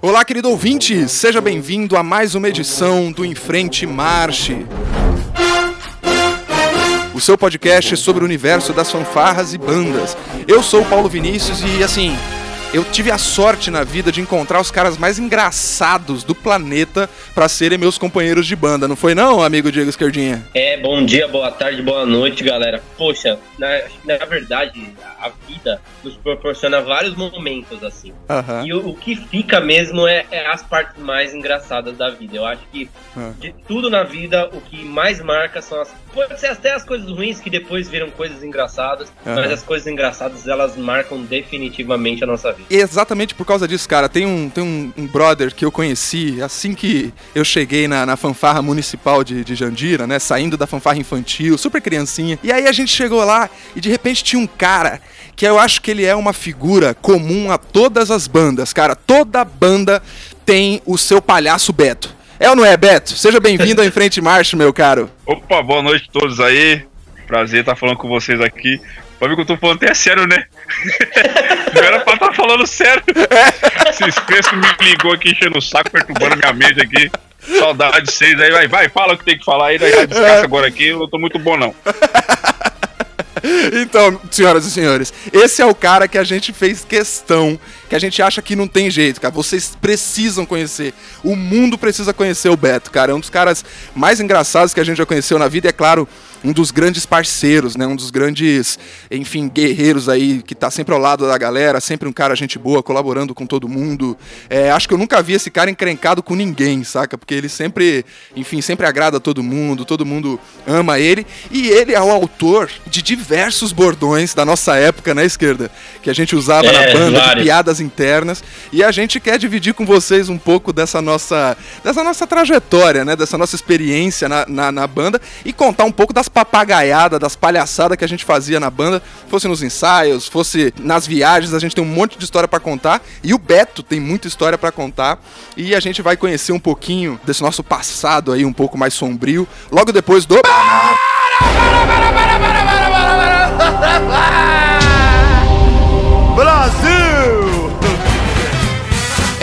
Olá, querido ouvinte, seja bem-vindo a mais uma edição do Em Frente Marche. O seu podcast sobre o universo das fanfarras e bandas. Eu sou o Paulo Vinícius e, assim, eu tive a sorte na vida de encontrar os caras mais engraçados do planeta para serem meus companheiros de banda, não foi não, amigo Diego Esquerdinha? É, bom dia, boa tarde, boa noite, galera. Poxa, na, na verdade, a vida nos proporciona vários momentos assim. Aham. E o, o que fica mesmo é, é as partes mais engraçadas da vida. Eu acho que Ah. de tudo na vida, o que mais marca são as. Pode ser até as coisas ruins que depois viram coisas engraçadas, Aham. mas as coisas engraçadas elas marcam definitivamente a nossa vida. Exatamente por causa disso, cara. Tem um, tem um, um brother que eu conheci assim que eu cheguei na, na fanfarra municipal de, de Jandira, né? Saindo da fanfarra infantil, super criancinha. E aí a gente chegou lá e de repente tinha um cara que eu acho que ele é uma figura comum a todas as bandas, cara. Toda banda tem o seu palhaço Beto. É ou não é, Beto? Seja bem-vindo ao Em Frente Marcha, meu caro. Opa, boa noite a todos aí. Prazer estar falando com vocês aqui. Pra ver que eu tô falando até sério, né? Não era pra estar falando sério. Esses crescos me ligou aqui enchendo o saco, perturbando minha mente aqui. Saudade de vocês aí. Vai, vai, fala o que tem que falar aí, daí descansa agora aqui. Eu não tô muito bom, não. Então, senhoras e senhores, esse é o cara que a gente fez questão, que a gente acha que não tem jeito, cara. Vocês precisam conhecer. O mundo precisa conhecer o Beto, cara. É um dos caras mais engraçados que a gente já conheceu na vida, e é claro, um dos grandes parceiros, né? Um dos grandes, enfim, guerreiros aí, que tá sempre ao lado da galera, sempre um cara gente boa, colaborando com todo mundo. É, acho que eu nunca vi esse cara encrencado com ninguém, saca? Porque ele sempre, enfim, sempre agrada todo mundo, todo mundo ama ele. E ele é o autor de diversos bordões da nossa época, né, esquerda? Que a gente usava É, na banda, de piadas internas. E a gente quer dividir com vocês um pouco dessa nossa, dessa nossa trajetória, né? Dessa nossa experiência na, na, na banda e contar um pouco das papagaiadas, das palhaçadas que a gente fazia na banda, fosse nos ensaios, fosse nas viagens, a gente tem um monte de história pra contar e o Beto tem muita história pra contar e a gente vai conhecer um pouquinho desse nosso passado aí um pouco mais sombrio logo depois do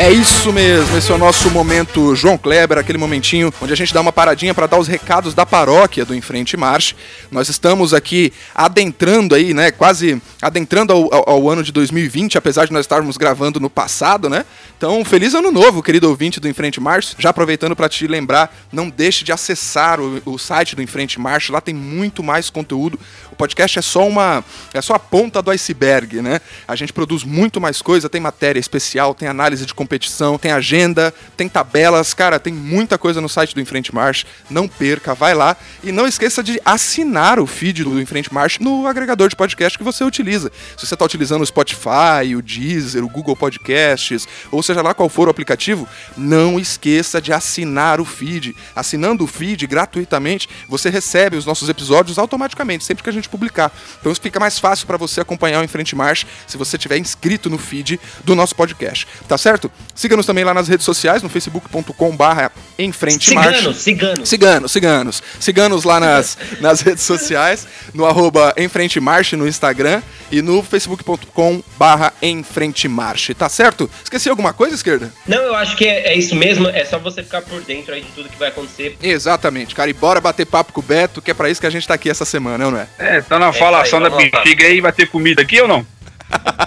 É isso mesmo, esse é o nosso momento João Kleber, aquele momentinho onde a gente dá uma paradinha para dar os recados da paróquia do Enfrente Marche. Nós estamos aqui adentrando aí, né, quase adentrando ao, ao- ao ano de 2020, apesar de nós estarmos gravando no passado, né? Então, feliz ano novo, querido ouvinte do Enfrente Marche. Já aproveitando para te lembrar, não deixe de acessar o, o site do Enfrente Marche, lá tem muito mais conteúdo. O podcast é só uma é só a ponta do iceberg, né? A gente produz muito mais coisa, tem matéria especial, tem análise de competição, tem agenda, tem tabelas, cara, tem muita coisa no site do Enfrente Marche. Não perca, vai lá e não esqueça de assinar o feed do Enfrente Marche no agregador de podcast que você utiliza. Se você está utilizando o Spotify, o Deezer, o Google Podcasts, ou seja lá qual for o aplicativo, não esqueça de assinar o feed. Assinando o feed gratuitamente, você recebe os nossos episódios automaticamente, sempre que a gente publicar. Então isso fica mais fácil para você acompanhar o Em Frente Marche se você tiver inscrito no feed do nosso podcast. Tá certo? Siga-nos também lá nas redes sociais, no facebook.com/barra Em Frente Marche. Ciganos, ciganos. Ciganos, ciganos. Ciganos lá nas, nas redes sociais, no arroba Em Frente Marche no Instagram e no facebook.com barra Em Frente Marche, tá certo? Esqueci alguma coisa, esquerda? Não, eu acho que é, é isso mesmo, é só você ficar por dentro aí de tudo que vai acontecer. Exatamente, cara, e bora bater papo com o Beto, que é pra isso que a gente tá aqui essa semana, é não é? É, tá na falação aí, da bexiga aí, vai ter comida aqui ou não?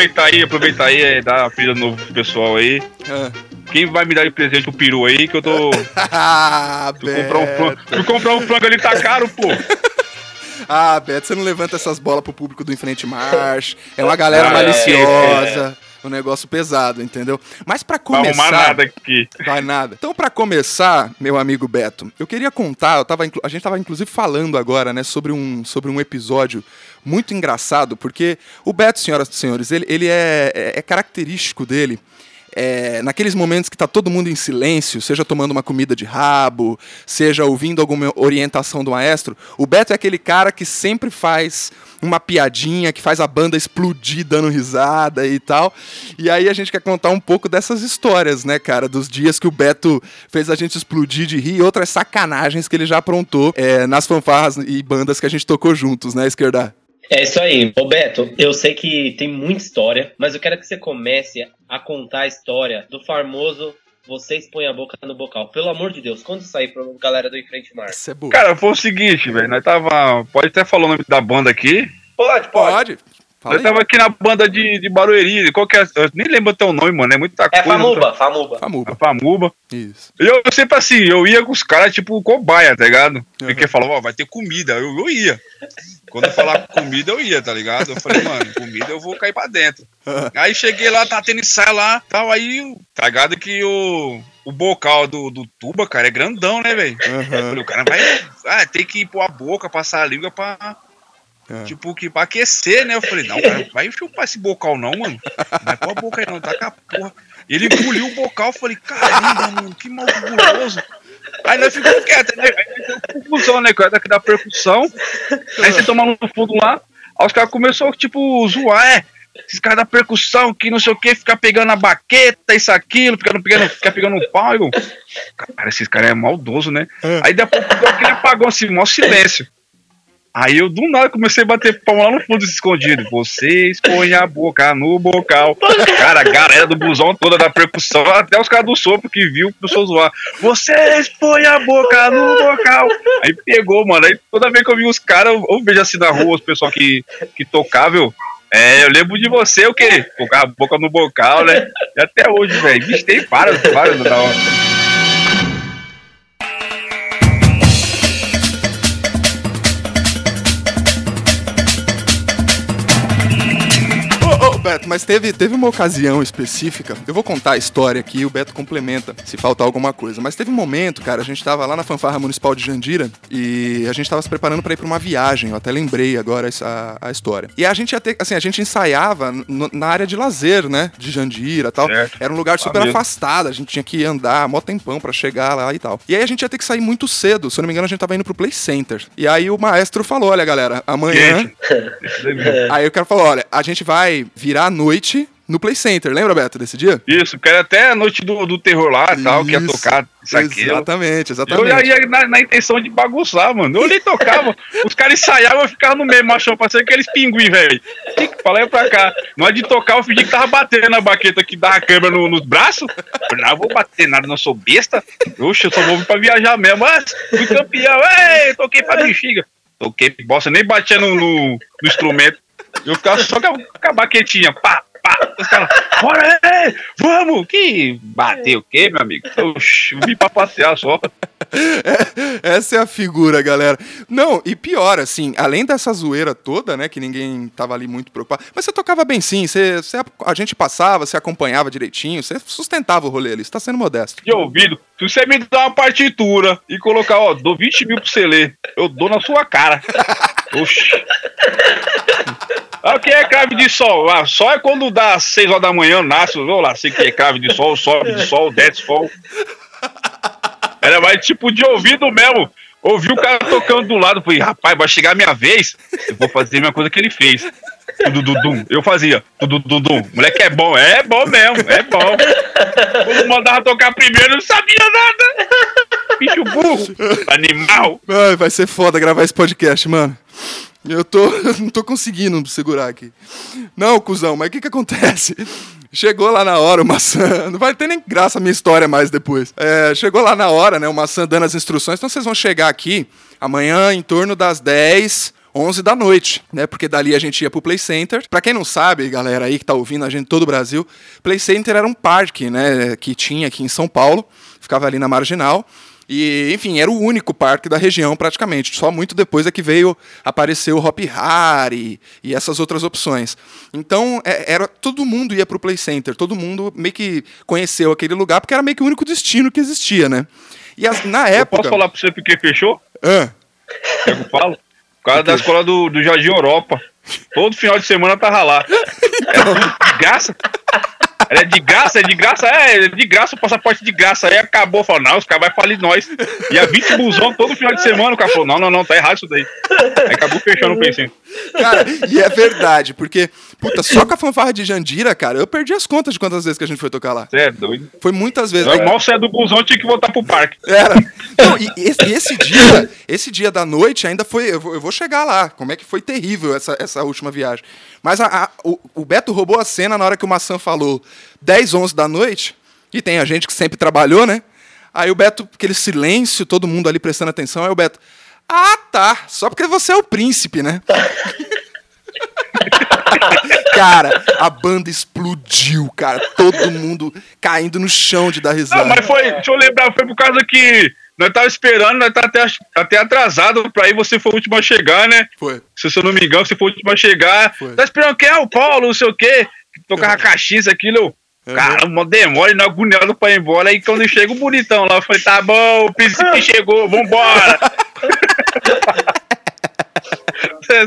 Aproveitar aí, aproveitar aí, é, dar a pila novo pro pessoal aí. Ah. Quem vai me dar de presente o peru aí, que eu tô. ah, Fui comprar um frango. Beto. Fui comprar um frango ali, tá caro, pô. Ah, Beto, você não levanta essas bolas pro público do Enfrente Marche. É uma galera Ah, maliciosa. Um negócio pesado, entendeu? Mas pra Não vai começar. arrumar nada aqui. Vai nada. Então, pra começar, meu amigo Beto, eu queria contar, eu tava, a gente tava inclusive falando agora, né, sobre um, sobre um episódio muito engraçado, porque o Beto, senhoras e senhores, ele, ele é, é, é característico dele é, naqueles momentos que tá todo mundo em silêncio, seja tomando uma comida de rabo, seja ouvindo alguma orientação do maestro, o Beto é aquele cara que sempre faz uma piadinha, que faz a banda explodir dando risada e tal. E aí a gente quer contar um pouco dessas histórias, né, cara? Dos dias que o Beto fez a gente explodir de rir e outras sacanagens que ele já aprontou é, nas fanfarras e bandas que a gente tocou juntos, né, Esquerda? É isso aí. Roberto, eu sei que tem muita história, mas eu quero que você comece a contar a história do famoso vocês põem a boca no bocal. Pelo amor de Deus, quando sair pra galera do Enfrente Mar? Isso é burro. Cara, foi o seguinte, velho. Nós tava. Pode até falar o nome da banda aqui. Pode, pode. Fala eu tava aqui na banda de, de Barueri. Qual que é? Eu nem lembro teu nome, mano. É muita é coisa. Famuba, muita... Famuba. Famuba. Famuba. Isso. E eu, eu, sempre assim, eu ia com os caras, tipo, cobaia, tá ligado? Uhum. Porque falava, ó, vai ter comida. Eu, eu ia. Quando eu falava comida, eu ia, tá ligado? Eu falei, mano, comida eu vou cair pra dentro. Aí cheguei lá, tá tendo ensaio lá, tal, aí, tá ligado que o, o bocal do, do tuba, cara, é grandão, né, velho? Uhum. Falei, o cara vai, ah, tem que ir pôr a boca, passar a língua pra é. Tipo, que pra aquecer, né? Eu falei, não, cara, vai chupar esse bocal não, mano. Vai pôr a boca aí não, tá com a porra. Ele engoliu o bocal, eu falei, caramba, mano, que malguroso. Aí nós ficamos quietos, né? Aí deu confusão, né? Daqui da percussão. Aí você toma no fundo lá. Aí os caras começaram, tipo, zoar, é. Esses caras da percussão, que não sei o que, ficar pegando a baqueta, isso, aquilo, ficando, pegando, ficar pegando o pau. Eu, cara, esses caras é maldoso, né? É. Aí depois deu aquele apagão assim, maior silêncio. Aí eu do nada comecei a bater palma lá no fundo escondido. Vocês põem a boca no bocal. Cara, a galera do busão toda da percussão, até os caras do sopro que viu começou a zoar. Vocês põem a boca no bocal. Aí pegou, mano. Aí toda vez que eu vi os caras, eu, eu vejo assim na rua os pessoal que, que tocava, é, eu lembro de você, o quê? Colocar a boca no bocal, né? E até hoje, velho. Vixe, tem várias, várias da hora. Beto, mas teve, teve uma ocasião específica. Eu vou contar a história aqui e o Beto complementa se faltar alguma coisa. Mas teve um momento, cara, a gente tava lá na fanfarra municipal de Jandira e a gente tava se preparando para ir para uma viagem. Eu até lembrei agora a, a história. E a gente ia ter, assim, a gente ensaiava no, na área de lazer, né? De Jandira e tal. Certo. Era um lugar super afastado, a gente tinha que andar mó tempão para chegar lá e tal. E aí a gente ia ter que sair muito cedo. Se eu não me engano, a gente tava indo pro Play Center. E aí o maestro falou: olha, galera, amanhã. aí o cara falou: olha, a gente vai vir virar a noite no Play Center. Lembra, Beto, desse dia? Isso, que era até a noite do, do terror lá e tal, que ia tocar isso aqui. Exatamente, exatamente. Eu ia na, na, intenção de bagunçar, mano. Eu nem tocava, os cares ensaiavam, eu ficava no meio, machão, parecia aqueles pinguins, velho. Falei pra cá. Na hora de tocar, eu fingi que tava batendo na baqueta que dava a câmera no, nos braços. Eu não vou bater nada, não sou besta. Oxe, eu só vou vir pra viajar mesmo. Mas fui campeão, ei, toquei pra bexiga. Toquei bosta, nem batia no, no, no instrumento. Eu ficava só com a, baquetinha, pá, pá. Os caras, bora aí, vamos! Que bateu o quê, meu amigo? Oxi, eu vim pra passear só. É, essa é a figura, galera. Não, e pior, assim, além dessa zoeira toda, né, que ninguém tava ali muito preocupado, mas você tocava bem sim, você, você a gente passava, você acompanhava direitinho, você sustentava o rolê ali, você tá sendo modesto. De ouvido, se você me dá uma partitura e colocar, ó, dou 20 mil pra você ler, eu dou na sua cara. Oxi. Ah, o que é crave de sol? Ah, só é quando dá 6 horas da manhã, nasce, vou lá, sei que é crave de sol, sobe de sol, desce sol. Era mais tipo de ouvido mesmo. Ouvi o cara tocando do lado, falei, rapaz, vai chegar a minha vez, eu vou fazer a mesma coisa que ele fez. Tudududum. Eu fazia. Tudududum. Moleque é bom. É bom mesmo. É bom. Quando mandava tocar primeiro, eu não sabia nada. Bicho burro. Animal. vai ser foda gravar esse podcast, mano. Eu tô. não tô conseguindo segurar aqui. Não, cuzão, mas o que que acontece? Chegou lá na hora o maçã. Não vai ter nem graça a minha história mais depois. É, chegou lá na hora, né? O maçã dando as instruções. Então vocês vão chegar aqui amanhã em torno das 10. 11 da noite, né? Porque dali a gente ia pro Play Center. Para quem não sabe, galera aí que tá ouvindo a gente todo o Brasil, Play Center era um parque, né, que tinha aqui em São Paulo, ficava ali na Marginal. E, enfim, era o único parque da região praticamente. Só muito depois é que veio aparecer o Hop Harry e essas outras opções. Então, é, era todo mundo ia para o Play Center, todo mundo meio que conheceu aquele lugar porque era meio que o único destino que existia, né? E as, na época. Eu posso falar para você porque fechou? Ah. Eu falo. Por causa da escola do, do Jardim Europa. Todo final de semana tava lá. É tudo de graça. É de graça, é de graça, é, é de graça, o passaporte de graça. Aí acabou, falou, não, os caras vão falir nós. E a 20 busão todo final de semana, o cara falou, não, não, não, tá errado isso daí. Aí acabou fechando o pensinho. Cara, e é verdade, porque, puta, só com a fanfarra de Jandira, cara, eu perdi as contas de quantas vezes que a gente foi tocar lá. Você é doido. Foi muitas vezes. Eu mal saia do busão, tinha que voltar pro parque. Era. Não, e esse, esse dia, esse dia da noite ainda foi. Eu vou, eu vou chegar lá. Como é que foi terrível essa, essa última viagem. Mas a- a- o, o Beto roubou a cena na hora que o Maçã falou 10, 11 da noite. E tem a gente que sempre trabalhou, né? Aí o Beto, aquele silêncio, todo mundo ali prestando atenção. Aí o Beto. Ah, tá. Só porque você é o príncipe, né? cara, a banda explodiu, cara. Todo mundo caindo no chão de dar risada. Não, mas foi, deixa eu lembrar, foi por causa que nós tava esperando, nós tá até, até atrasado pra ir, você foi o último a chegar, né? Foi. Se eu não me engano, você foi o último a chegar. Foi. Tá esperando quem é o Paulo, não sei o quê. Tocava caixinha, isso, aquilo. Uhum. Cara, uma demora e não agoniado pra ir embora. Aí quando chega o bonitão lá, eu falei, tá bom, o príncipe chegou, vambora.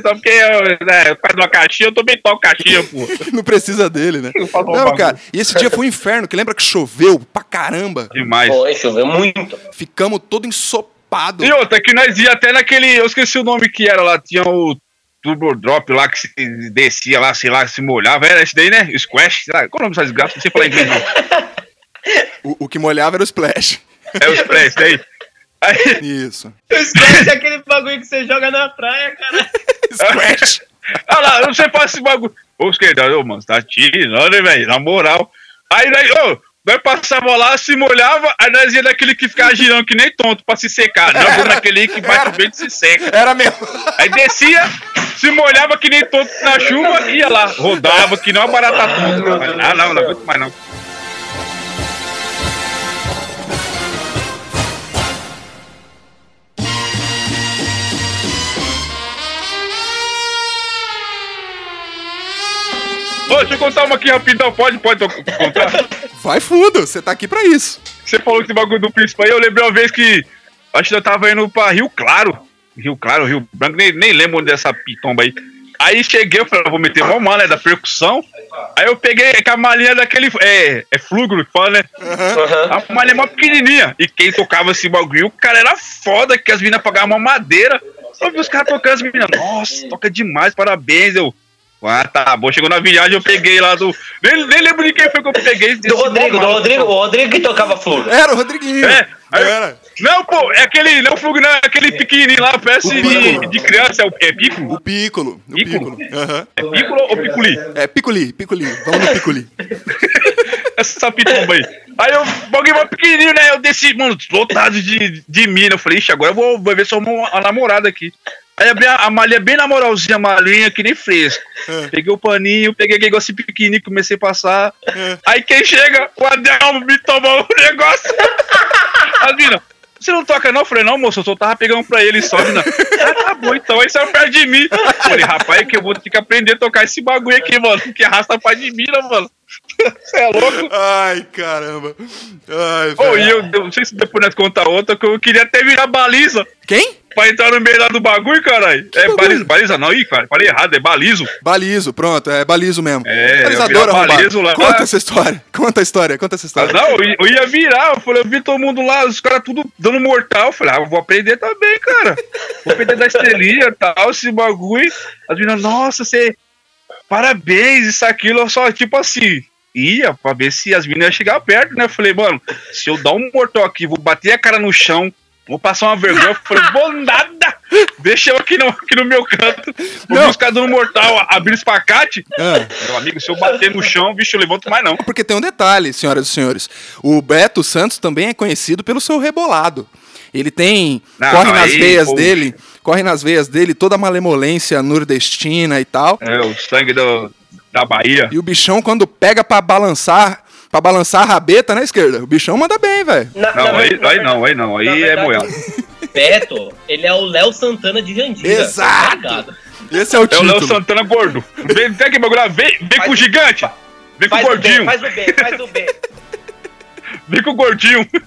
Só porque eu, né, faz uma caixinha, eu também toco caixinha, pô. Não precisa dele, né? Eu faço um Não, cara. E esse dia foi um inferno, que lembra que choveu pra caramba. Demais. Pô, choveu muito. Ficamos todo ensopado. E outra, que nós ia até naquele. Eu esqueci o nome que era lá, tinha o Turbo Drop lá que se descia lá, sei lá, se molhava. Era esse daí, né? Squash, sei lá. Qual o nome dessas graças? Não sei falar inglês, não. O, o que molhava era o splash. É o Splash, daí. Aí, Isso. Esquece aquele bagulho que você joga na praia, cara. Splash. olha lá, não sei fazer esse bagulho. Ô, esquerda, ô, mano, você tá tirando, velho? Na moral. Aí, nós, ô, nós passava lá, se molhava, aí nós ia naquele que ficava girando que nem tonto pra se secar. Não, vou naquele que bate o vento e se seca. Era mesmo. Aí descia, se molhava que nem tonto na chuva, ia lá, rodava que nem uma barata tonta. Ah, não, não aguento mais não. Ô, deixa eu contar uma aqui rapidão, pode, pode to- contar? Vai fundo, você tá aqui pra isso. Você falou que esse bagulho do príncipe aí, eu lembrei uma vez que acho que eu tava indo pra Rio Claro. Rio Claro, Rio Branco, nem, nem lembro onde é essa pitomba aí. Aí cheguei, eu falei, "Ah, vou meter uma mala, né, da percussão. Aí eu peguei com a malinha daquele. É, é flúgero que fala, né? Aham. A malinha mó pequenininha. E quem tocava esse bagulho, o cara era foda, que as meninas pagavam uma madeira. Eu vi os caras tocando, as meninas, nossa, toca demais, parabéns. Eu, ah, tá bom. Chegou na viagem, eu peguei lá do. Nem, nem lembro de quem foi que eu peguei. Do Rodrigo, do. Rodrigo, o Rodrigo que tocava flor. Era o Rodriguinho. É, aí- Era. Não, pô, é aquele. Não é Flug, não, é aquele pequenininho lá, parece de, de criança. É, o, é Piccolo? O Piccolo. O Piccolo? Aham. É Piccolo ou Piccoli? É, Piccoli, Piccoli. Vamos no Piccoli. Essa pitomba aí. Aí eu, bagulho mais pequenininho, né? Eu desci, mano, lotado de, de mina. Eu falei, ixi, agora eu vou, vou ver se eu arrumo uma, uma namorada aqui. Aí abri a, a malinha bem na moralzinha, a malinha que nem fresco. É. Peguei o paninho, peguei aquele negócio pequenininho, comecei a passar. É. Aí quem chega, o Adelmo me tomou o negócio. As mina, você não toca não? Eu falei, não, moço, eu só tava pegando pra ele só, mina. Ah, tá bom, então. Aí saiu perto de mim. Eu Falei, rapaz, é que eu vou ter que aprender a tocar esse bagulho aqui, mano. Que arrasta pra de mim, né, mano. Você é louco? Ai, caramba. Ai, velho. e eu, eu não sei se depois nós contar outra, que eu queria até virar baliza Quem? Pra entrar no meio lá do bagulho, caralho. É bagulho? baliza, baliza não, ih, cara, falei errado, é balizo. Balizo, pronto, é balizo mesmo. É, Balizador balizo lá. Conta essa história. Conta a história, conta essa Ah, história. não, eu, ia- virar, eu falei, eu vi todo mundo lá, os caras tudo dando mortal. Eu falei, ah, eu vou aprender também, cara. Vou aprender da estrelinha e tal, esse bagulho. As meninas, nossa, você. Parabéns, isso, aquilo, eu só, tipo assim. Ia pra ver se as meninas iam chegar perto, né? Eu falei, mano, se eu dar um mortal aqui, vou bater a cara no chão, vou passar uma vergonha. Eu falei, vou nada! Deixa eu aqui no, aqui no meu canto. Vou Não. buscar mortal, abrir espacate. Ah, Meu amigo, se eu bater no chão, bicho, eu levanto mais não. porque tem um detalhe, senhoras e senhores. O Beto Santos também é conhecido pelo seu rebolado. Ele tem. Não, corre nas aí, veias pô. dele. Corre nas veias dele toda a malemolência nordestina e tal. É, o sangue do, da Bahia. E o bichão, quando pega pra balançar. Pra balançar a rabeta na esquerda. O bichão manda bem, velho. Não, na aí, aí não, aí não, aí é verdade, moela. Beto, ele é o Léo Santana de Jandira. Exato. tá ligado? Esse é o É o Léo título. Santana gordo. Vem, bagulho lá, vem, vem Faz com o gigante. Vem com o Faz o B, gordinho. faz o B, faz o B. Vem com o gordinho.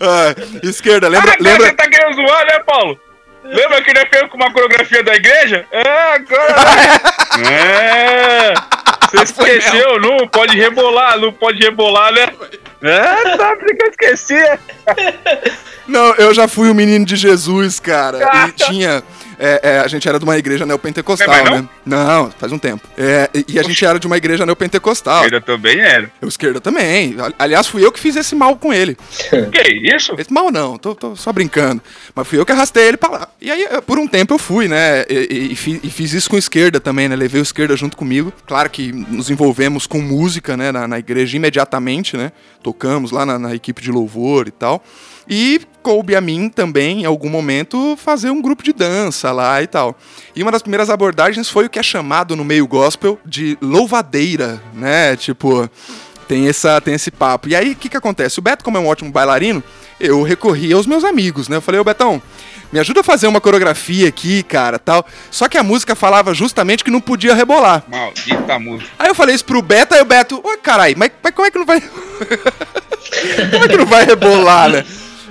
Ah, esquerda, lembra. ah, lembra... você tá querendo zoar, né, Paulo? Lembra que ele fez com uma coreografia da igreja? É, agora. é. Você esqueceu, não pode rebolar, não pode rebolar, né? É, tá brincando, esqueci. Não, eu já fui o menino de Jesus, cara. E tinha. É, é, a gente era de uma igreja neopentecostal, Não é mais né? Não, faz um tempo. É, e a gente era de uma igreja neopentecostal. Ele também era. Eu esquerda também. Aliás, fui eu que fiz esse mal com ele. Que isso? Esse mal não, tô, tô só brincando. Mas fui eu que arrastei ele pra lá. E aí, por um tempo eu fui, né? E, e- e fi- e fiz isso com esquerda também, né? Levei o esquerda junto comigo. Claro que nos envolvemos com música, né? Na, na igreja imediatamente, né? Tocamos lá na, na equipe de louvor e tal. E coube a mim também, em algum momento, fazer um grupo de dança lá e tal. E uma das primeiras abordagens foi o que é chamado no meio gospel de louvadeira, né? Tipo, tem, essa, tem esse papo. E aí, o que, que acontece? O Beto, como é um ótimo bailarino, eu recorri aos meus amigos, né? Eu falei, ô Betão, me ajuda a fazer uma coreografia aqui, cara, tal. Só que a música falava justamente que não podia rebolar. Maldita música. Aí eu falei isso pro Beto, aí o Beto, ô carai, mas, mas como é que não vai. como é que não vai rebolar, né?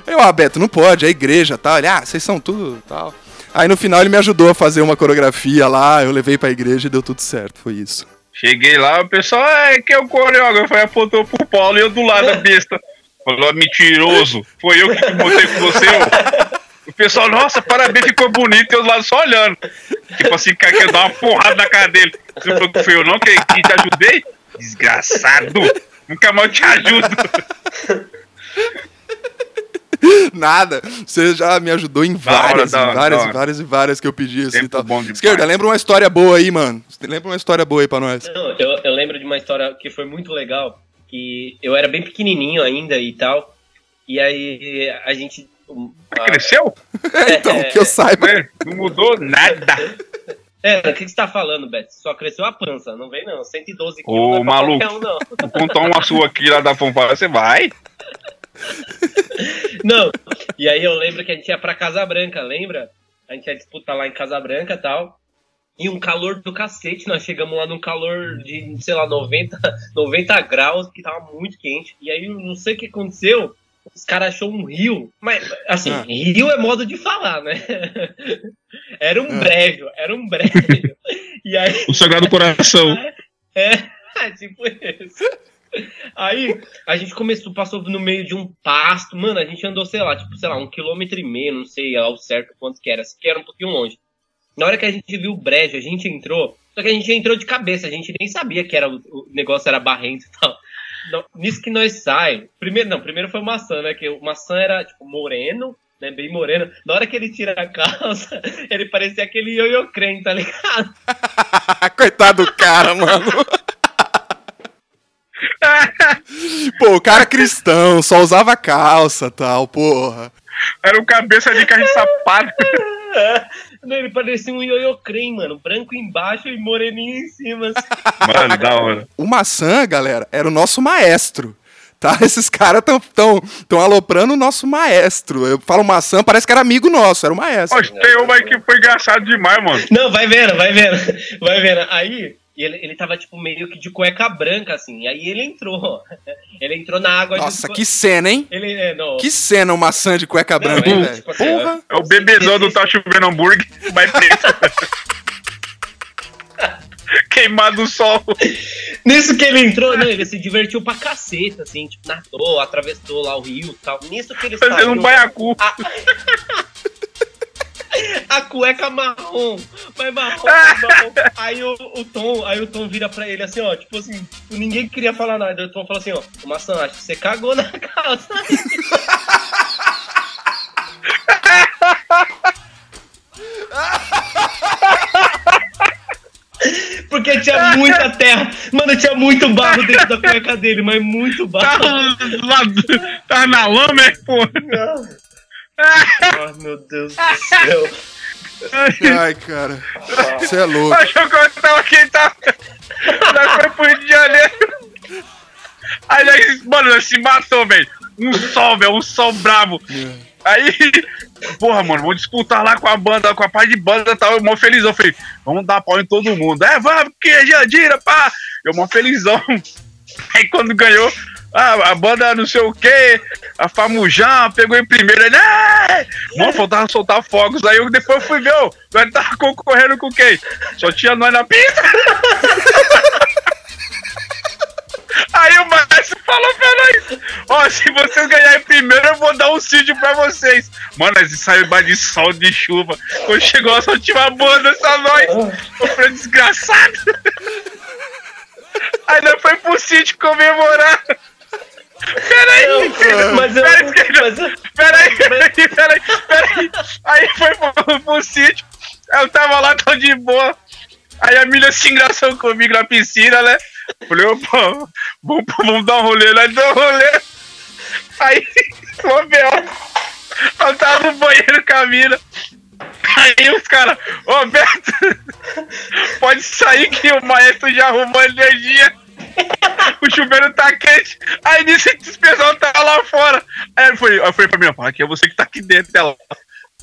Eu, ah, Beto, não pode, é igreja tal. Ele, ah, vocês são tudo tal. Aí no final ele me ajudou a fazer uma coreografia lá, eu levei pra igreja e deu tudo certo, foi isso. Cheguei lá, o pessoal, é que é o coreógrafo, aí apontou pro Paulo e eu do lado, a besta. Falou, mentiroso, foi eu que montei com você. O pessoal, nossa, parabéns, ficou bonito, e eu lado só olhando. Tipo assim, cara, quer dar uma porrada na cara dele. Você falou que foi eu não que, que te ajudei? Desgraçado! Nunca mais eu te ajudo. Nada. Você já me ajudou em várias, hora, e várias, e várias e várias que eu pedi assim tal. Esquerda, lembra uma história boa aí, mano. Lembra uma história boa aí pra nós. Não, eu, eu lembro de uma história que foi muito legal, que eu era bem pequenininho ainda e tal, e aí a gente... a- Cresceu? então, que eu saiba. É, Não mudou nada. É, o que, que você tá falando, Beto? Só cresceu a pança, não vem não, 112 quilos Ô, não é maluco. um, não. Vou contar uma sua aqui lá da Fanfara, você vai? Não, e aí eu lembro que a gente ia pra Casa Branca, lembra? A gente ia disputar lá em Casa Branca e tal. E um calor do cacete, nós chegamos lá num calor de, sei lá, 90, 90 graus, que tava muito quente. E aí não sei o que aconteceu, os caras achou um rio. Mas, assim, Ah. rio é modo de falar, né? Era um Ah. brejo, era um brejo. E aí O Sagrado Coração. é, tipo isso. Aí a gente começou, passou no meio de um pasto, mano, a gente andou, sei lá, tipo, sei lá, um quilômetro e meio, não sei ao certo quanto que era, que era um pouquinho longe. Na hora que a gente viu o brejo, a gente entrou, só que a gente entrou de cabeça, a gente nem sabia que era o, negócio era barrento e tal. Nisso que nós sai, primeiro, não, primeiro foi o maçã, né, que o maçã era, tipo, moreno, né, bem moreno. Na hora que ele tira a calça, ele parecia aquele ioiô creme, tá ligado? Coitado do cara, mano. Pô, o cara cristão, só usava calça tal, porra. Era um cabeça de carne de sapato. Não, ele parecia um ioiô creme, mano. Branco embaixo e moreninho em cima. assim. Mano, da hora. O maçã, galera, era o nosso maestro. Tá? Esses caras tão, tão, tão aloprando o nosso maestro. Eu falo maçã, parece que era amigo nosso, era o maestro. Poxa, tem uma aí que foi engraçado demais, mano. Não, vai vendo, vai vendo. Vai vendo. Aí, ele, ele tava, tipo, meio que de cueca branca, assim. Aí ele entrou. Ele entrou na água. Nossa, de... que cena, hein? Ele, é, não. Que cena o maçã de cueca Não, branca, é, tipo assim, Porra! É o bebezão do Tá Chovendo Hambúrguer, vai preto. Queimado o sol. Nisso que ele entrou, não, ele se divertiu pra caceta, assim, tipo, nadou, atravessou lá o rio e tal. Nisso que ele Fazendo um baiacu. a, a cueca marrom, mas marrom, marrom. Aí o, o Tom, aí o Tom vira pra ele assim, ó, tipo assim, tipo, ninguém queria falar nada. O Tom falou assim, ó, o maçã, acho que você cagou na calça. Porque tinha muita terra. Mano, tinha muito barro dentro da cueca dele, mas muito Tá, barro. lá, tá na lama, é, pô. Ai, meu Deus do céu. Ai, cara. Você é louco. Achou que eu tava aqui, tá? Nós foi pro Rio de Janeiro. Aí, nós, mano, nós se matou, velho. Um sol, velho, um sol bravo. Aí, porra, mano, vamos disputar lá com a banda, com a parte de banda e tal. Eu mó felizão. Falei, vamos dar pau em todo mundo. É, vamos, que é Jandira, pá. Eu mó felizão. Aí quando ganhou, ah, a banda não sei o que, a Famujão pegou em primeiro. Ele, é! Mano, faltava soltar fogos. Aí eu depois fui ver, ó, nós tava concorrendo com quem? Só tinha nós na pista. falou pra nós: Ó, se vocês ganharem primeiro, eu vou dar um sítio pra vocês. Mano, nós saiu mais de sol, de chuva. Quando chegou a só tinha uma banda, só nós. Eu falei, desgraçado. Aí nós foi pro sítio comemorar. Peraí, Mas eu. peraí, Mas eu. peraí, peraí, peraí, peraí. Aí foi pro, pro sítio. Eu tava lá, tão de boa. Aí a milha se engraçou comigo na piscina, né? Falei, opa, vamos, vamos dar um rolê, nós deu um rolê. Aí, uma B.O. Eu tava no banheiro com a mina. Aí os caras, ô Beto, pode sair que o maestro já arrumou energia. O chuveiro tá quente. Aí nisso esse pessoal tá lá fora. Aí eu falei, eu falei pra minha aqui é você que tá aqui dentro dela.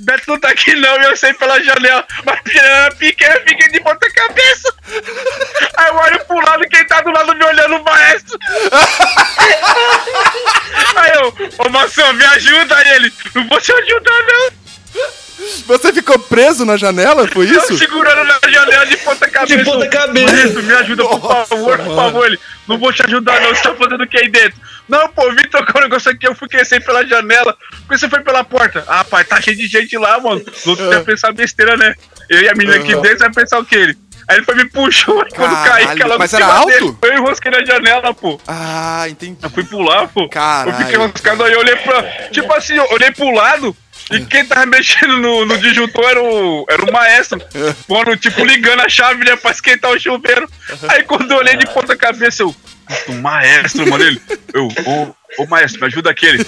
Beto não tá aqui não, eu sei pela janela. Mas piranha pequena fica de ponta cabeça. Aí eu olho pro lado, quem tá do lado me olhando o maestro. Aí eu, ô Maçã, me ajuda aí ele. Não vou te ajudar não. Você ficou preso na janela? Foi Eu isso? segurando na janela de ponta cabeça. De ponta cabeça. Maestro, me ajuda, por Nossa, favor, por mano. favor. Ele, não vou te ajudar, não. Você tá fazendo o que aí dentro? Não, pô, vim trocar um negócio aqui. Eu fui crescer pela janela. Por que você foi pela porta? Ah, pai, tá cheio de gente lá, mano. Os outros vai pensar besteira, né? Eu e a menina aqui dentro vai pensar o que ele? Aí ele foi me puxou, aí quando caí, que ela mas era alto? dele. Eu enrosquei na janela, pô. Ah, entendi. Eu fui pular, pô. Caralho. Eu fiquei enroscado aí, eu olhei pra. Tipo assim, eu olhei pro lado. E quem tava mexendo no, no disjuntor era o, era o maestro. Mano, tipo, ligando a chave, né, pra esquentar o chuveiro. Aí quando eu olhei de ponta cabeça, eu. O maestro, mano, ele. Eu, ô, ô maestro, me ajuda aqui ele.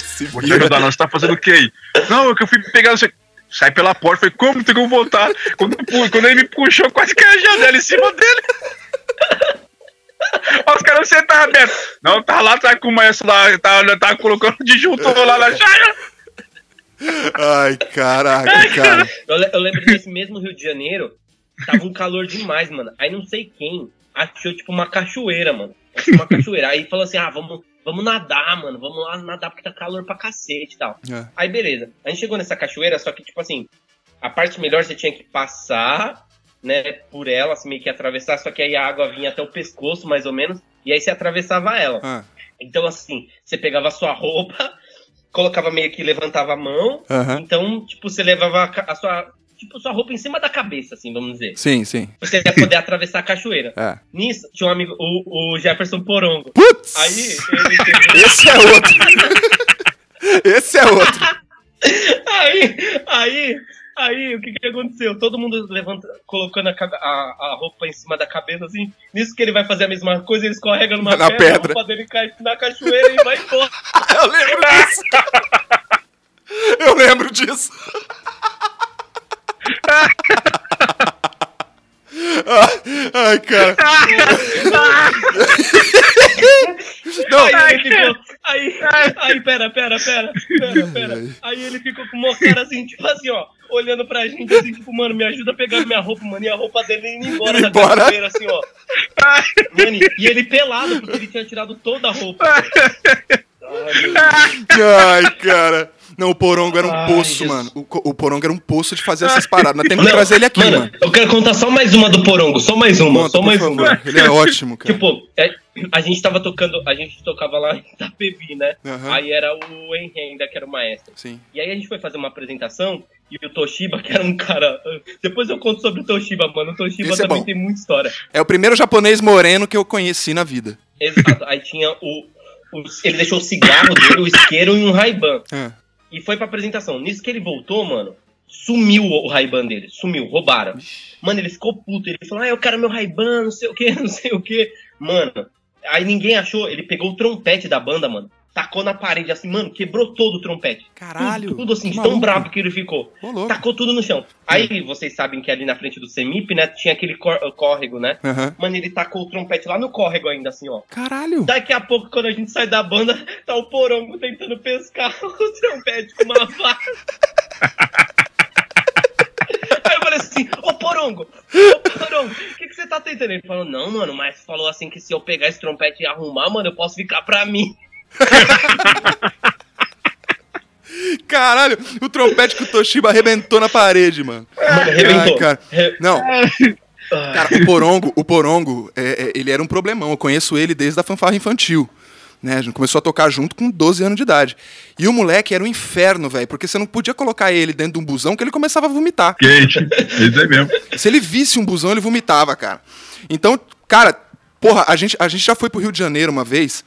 Se Vou te ajudar, não, você tá fazendo o que aí? Não, é que eu fui pegar você. Sai pela porta, falei, como tem como voltar? Quando, quando ele me puxou, quase caiu a janela em cima dele. Ó, Os caras você tava aberto. Não, tava lá atrás com o maestro lá, tava, tava colocando disjuntor lá na chave. Ai, caraca, cara. Eu, eu lembro desse mesmo Rio de Janeiro, tava um calor demais, mano. Aí não sei quem achou, tipo, uma cachoeira, mano. Achou uma cachoeira. Aí falou assim: ah, vamos, vamos nadar, mano. Vamos lá nadar porque tá calor pra cacete e tal. É. Aí beleza. A gente chegou nessa cachoeira, só que, tipo assim, a parte melhor você tinha que passar, né, por ela, assim, meio que atravessar, só que aí a água vinha até o pescoço, mais ou menos, e aí você atravessava ela. Ah, Então, assim, você pegava a sua roupa, colocava meio que levantava a mão, Aham. então, tipo, você levava a, sua. Tipo, sua roupa em cima da cabeça, assim, vamos dizer. Sim, sim. Você ia poder atravessar a cachoeira. É. Nisso, tinha um amigo, o, o Jefferson Porongo. Putz! Aí, ele Esse é outro. Esse é outro. aí, aí, aí, o que que aconteceu? Todo mundo levanta, colocando a, a, a roupa em cima da cabeça, assim. Nisso que ele vai fazer a mesma coisa, ele escorrega numa Na pedra, pedra. a roupa dele cai na cachoeira e vai embora. Eu lembro disso. Eu lembro disso. Ai, cara. Não, Aí ele ficou. Aí, aí, pera, pera, pera, pera, pera. Aí ele ficou com uma cara assim, tipo assim, ó, olhando pra gente assim, tipo, mano, me ajuda a pegar minha roupa, mano. E a roupa dele indo embora da embora. cachoeira, assim, ó. Mano, e ele pelado, porque ele tinha tirado toda a roupa. Ai. Ai, cara. Não, o Porongo era um Ai, poço, Jesus. mano. O, o Porongo era um poço de fazer essas paradas. Nós temos que trazer ele aqui, mano, mano. Eu quero contar só mais uma do Porongo, só mais uma, Conta, só mais favor. uma. Ele é ótimo, cara. Tipo, é, a gente tava tocando, a gente tocava lá em Itapevi, né? Aham. Aí era o Henry ainda, que era o maestro. Sim. E aí a gente foi fazer uma apresentação e o Toshiba, que era um cara. Depois eu conto sobre o Toshiba, mano. O Toshiba Esse é também bom. tem muita história. É o primeiro japonês moreno que eu conheci na vida. Exato. aí tinha o, o- Ele deixou o cigarro dele, o isqueiro e um Ray-Ban. Ah, E foi pra apresentação. Nisso que ele voltou, mano, sumiu o Ray-Ban dele. Sumiu, roubaram. Mano, ele ficou puto. Ele falou, ah, eu quero meu Ray-Ban, não sei o que, não sei o que. Mano, aí ninguém achou. Ele pegou o trompete da banda, mano. Tacou na parede assim, mano, quebrou todo o trompete. Caralho. Tudo, tudo assim, maluco. tão brabo que ele ficou. Ô. Tacou tudo no chão. Aí vocês sabem que ali na frente do Semip, né, tinha aquele cor- córrego, né? Aham. Mano, ele tacou o trompete lá no córrego ainda, assim, ó. Caralho. Daqui a pouco, quando a gente sai da banda, tá o porongo tentando pescar o trompete com uma vaca. Aí eu falei assim, ô porongo, ô porongo, o que, que você tá tentando? Ele falou, não, mano, mas falou assim que se eu pegar esse trompete e arrumar, mano, eu posso ficar pra mim. Caralho. O trompete que o Toshiba arrebentou na parede, mano. Mano, arrebentou. Ai, cara. Não, cara, o Porongo, o Porongo, é, é, ele era um problemão. Eu conheço ele desde a fanfarra infantil. Né? A gente começou a tocar junto com 12 anos de idade. E o moleque era um inferno, velho, porque você não podia colocar ele dentro de um busão que ele começava a vomitar. Quente, isso é mesmo. Se ele visse um busão, ele vomitava, cara. Então, cara, porra, a gente, a gente já foi pro Rio de Janeiro uma vez,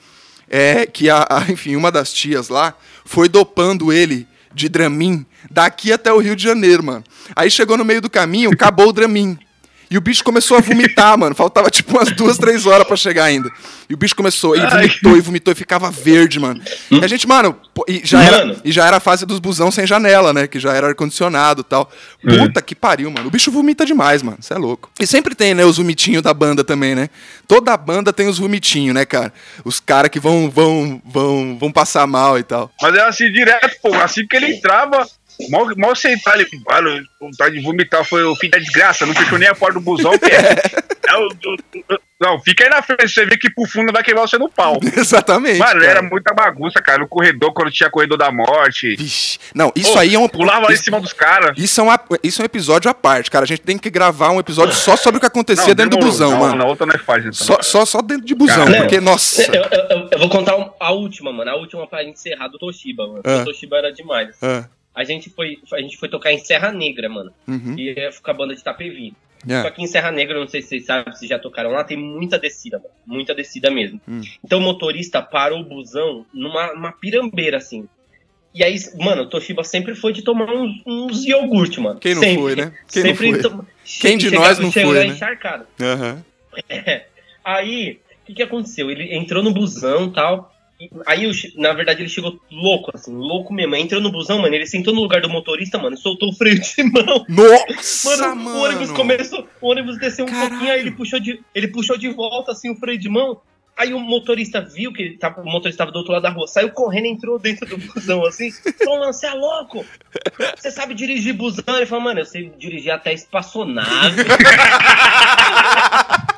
é, que a, a, enfim, uma das tias lá foi dopando ele de Dramin daqui até o Rio de Janeiro, mano. Aí chegou no meio do caminho, acabou o Dramin. E o bicho começou a vomitar, mano. Faltava tipo umas duas, três horas para chegar ainda. E o bicho começou, e vomitou, e vomitou, e ficava verde, mano. E a gente, mano, e já, era, e já era a fase dos busão sem janela, né? Que já era ar-condicionado e tal. É. Puta que pariu, mano. O bicho vomita demais, mano. Você é louco. E sempre tem, né, os vomitinhos da banda também, né? Toda banda tem os vomitinhos, né, cara? Os caras que vão, vão, vão, vão passar mal e tal. Mas é assim direto, pô. Assim que ele entrava, Mal, mal sentar ali, mano, vontade de vomitar foi o fim da desgraça, não fechou nem a porta do busão, que é. não, fica aí na frente, você vê que pro fundo vai queimar você no pau. Exatamente. Mano, cara. era muita bagunça, cara. No corredor, quando tinha corredor da morte. Vixe. Não, isso aí é um. Pulava lá em cima dos caras. Isso, é uma, isso é um episódio à parte, cara. A gente tem que gravar um episódio só sobre o que acontecia não, dentro demorou. do busão, não, mano. Na outra não é fácil, então. Só, só, só dentro de busão, cara, porque, nossa. Eu, eu, eu, vou contar a última, mano. A última pra encerrar do Toshiba, mano. Ah. O Toshiba era demais. Ah a gente foi, a gente foi tocar em Serra Negra, mano. Uhum. E ia ficar a banda de Tapevi. Yeah. Só que em Serra Negra, não sei se vocês sabem, se já tocaram lá, tem muita descida, mano. Muita descida mesmo. Hum. Então o motorista parou o busão numa, pirambeira, assim. E aí, mano, o Toshiba sempre foi de tomar uns, uns iogurte, mano. Quem não sempre. foi, né? Quem sempre não foi? Quem de chega, nós não foi, né? encharcado. Uhum. É. Aí, o que, que aconteceu? Ele entrou no busão e tal. Aí, eu, na verdade, ele chegou louco, assim, louco mesmo. Entrou no busão, mano, ele sentou no lugar do motorista, mano, soltou o freio de mão. Nossa, mano! mano. O ônibus começou, o ônibus desceu um Caralho. pouquinho, aí ele puxou, de, ele puxou de volta, assim, o freio de mão. Aí o motorista viu que ele tava, o motorista estava do outro lado da rua, saiu correndo e entrou dentro do busão, assim. Falou, mano, você é louco? Você sabe dirigir busão? Ele falou, mano, eu sei dirigir até espaçonave.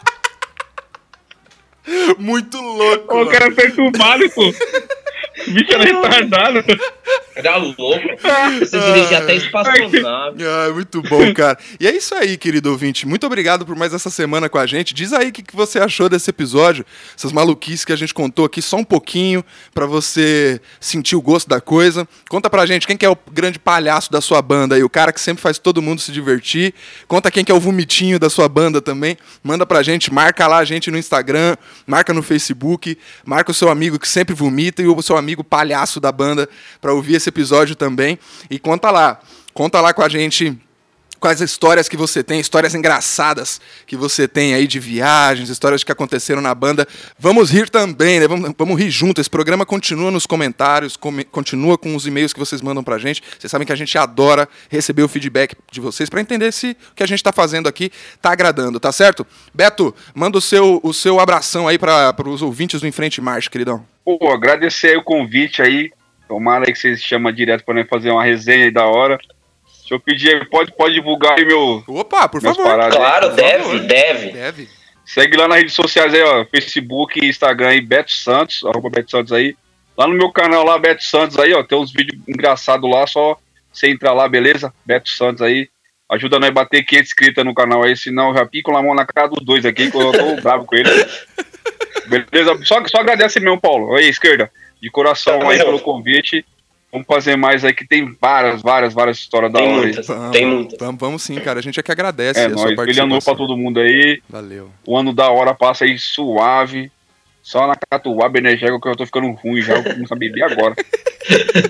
Muito louco. O cara perturbado, pô. O bicho era retardado. Era louco. Você dirigia até espaçonave. Ah, muito bom, cara. E é isso aí, querido ouvinte. Muito obrigado por mais essa semana com a gente. Diz aí o que, que você achou desse episódio, essas maluquices que a gente contou aqui só um pouquinho, para você sentir o gosto da coisa. Conta pra gente quem que é o grande palhaço da sua banda aí, o cara que sempre faz todo mundo se divertir. Conta quem que é o vomitinho da sua banda também. Manda pra gente, marca lá a gente no Instagram, marca no Facebook, marca o seu amigo que sempre vomita e o seu amigo palhaço da banda para ouvir esse episódio também. E conta lá, conta lá com a gente quais histórias que você tem, histórias engraçadas que você tem aí de viagens, histórias que aconteceram na banda. Vamos rir também, né? Vamos, vamos rir junto. Esse programa continua nos comentários, com, continua com os e-mails que vocês mandam pra gente. Vocês sabem que a gente adora receber o feedback de vocês para entender se o que a gente tá fazendo aqui tá agradando, tá certo? Beto, manda o seu, o seu abração aí para os ouvintes do Enfrente Marcha, queridão. Pô, agradecer o convite aí. Tomara aí que vocês chamam direto para fazer uma resenha aí da hora. Deixa eu pedir, pode, pode divulgar aí meu. Opa, por favor. Paradas, claro, por deve, favor. deve. Deve. Segue lá nas redes sociais aí, ó. Facebook, Instagram aí, Beto Santos, arroba Beto Santos aí. Lá no meu canal lá, Beto Santos aí, ó. Tem uns vídeos engraçados lá, só você entrar lá, beleza? Beto Santos aí. Ajuda nós a bater 500 inscritos no canal aí, senão eu já pico a mão na cara dos dois aqui, que eu tô bravo com ele. Beleza? Só, só agradece mesmo, Paulo. Aí, esquerda. De coração aí pelo convite. Vamos fazer mais aí que tem várias, várias, várias histórias tem da hora. Muitas, tem muitas. Vamos, vamos sim, cara. A gente é que agradece. É, nós. Feliz ano pra todo mundo aí. Valeu. O ano da hora passa aí suave. Só na catuaba energética que eu tô ficando ruim já. Eu começo a beber agora.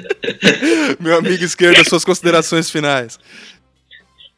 Meu amigo esquerda, suas considerações finais.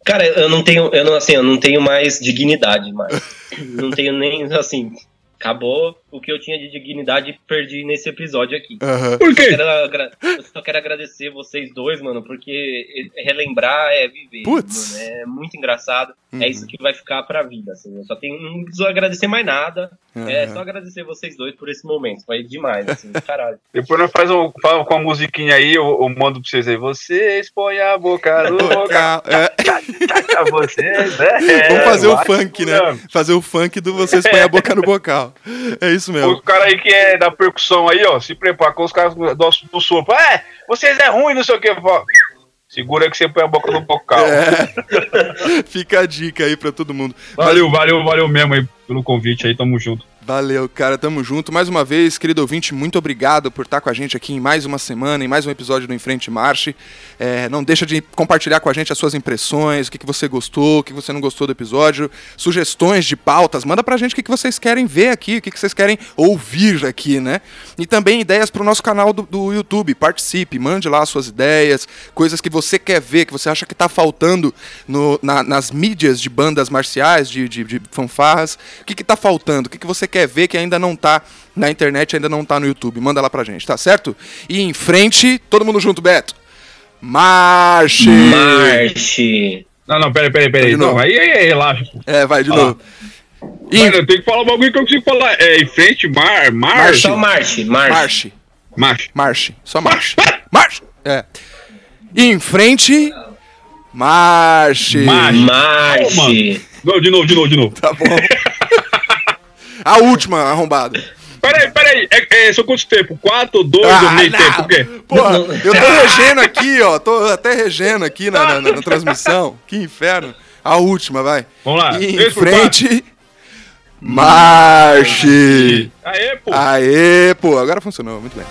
Cara, eu não tenho, eu não, assim, eu não tenho mais dignidade mais. não tenho nem, assim, acabou o que eu tinha de dignidade e perdi nesse episódio aqui. Uhum. Por quê? Eu, quero, eu só quero agradecer vocês dois, mano, porque relembrar é viver. Putz. Mano, é muito engraçado. Uhum. É isso que vai ficar pra vida. Assim. Eu só tenho, não preciso agradecer mais nada. Uhum. É só agradecer vocês dois por esse momento. Foi demais, assim, caralho. Depois nós faz um, com a musiquinha aí, eu, eu, mando pra vocês aí. Vocês põem a boca no boca. é. vocês, é, Vamos fazer o funk, né? Fazer o funk do vocês põem a boca no bocal. É isso mesmo. O cara aí que é da percussão aí, ó, se prepara com os caras do, do sopro. É, vocês é ruim, não sei o que. Segura que você põe a boca no bocal. É. Fica a dica aí pra todo mundo. Valeu, valeu, valeu mesmo aí pelo convite aí, tamo junto. Valeu, cara, tamo junto. Mais uma vez, querido ouvinte, muito obrigado por estar com a gente aqui em mais uma semana, em mais um episódio do Enfrente Marche. É, não deixa de compartilhar com a gente as suas impressões, o que, que você gostou, o que você não gostou do episódio, sugestões de pautas, manda pra gente o que, que vocês querem ver aqui, o que, que vocês querem ouvir aqui, né? E também ideias pro nosso canal do, do YouTube, participe, mande lá as suas ideias, coisas que você quer ver, que você acha que tá faltando no, na, nas mídias de bandas marciais, de, de, de fanfarras, o que, que tá faltando, o que, que você quer ver que ainda não tá na internet, ainda não tá no YouTube. Manda lá pra gente, tá certo? E em frente, todo mundo junto, Beto. Marche! Marche! Não, não, peraí, peraí, peraí. Não, aí, aí, aí, relaxa. É, vai de Ah. novo. Mano, eu tenho que falar um bagulho que eu consigo falar. É, em frente, mar, marche. Só marche, marche. Marche. Marche. Marche. Só marche. Marche! É. E em frente. Marche! Marche. Marche. Não, de novo, de novo, de novo. Tá bom. A última arrombada. Peraí, peraí. É, é, são quantos tempo? Quatro, dois Ah, ou meio não. tempo? O quê? Porra, Não, não. eu tô regendo aqui, ó. Tô até regendo aqui na, na- na- na transmissão. Que inferno. A última, vai. Vamos lá. E em frente. Marche! Aê, pô. Aê, pô, agora funcionou, muito bem.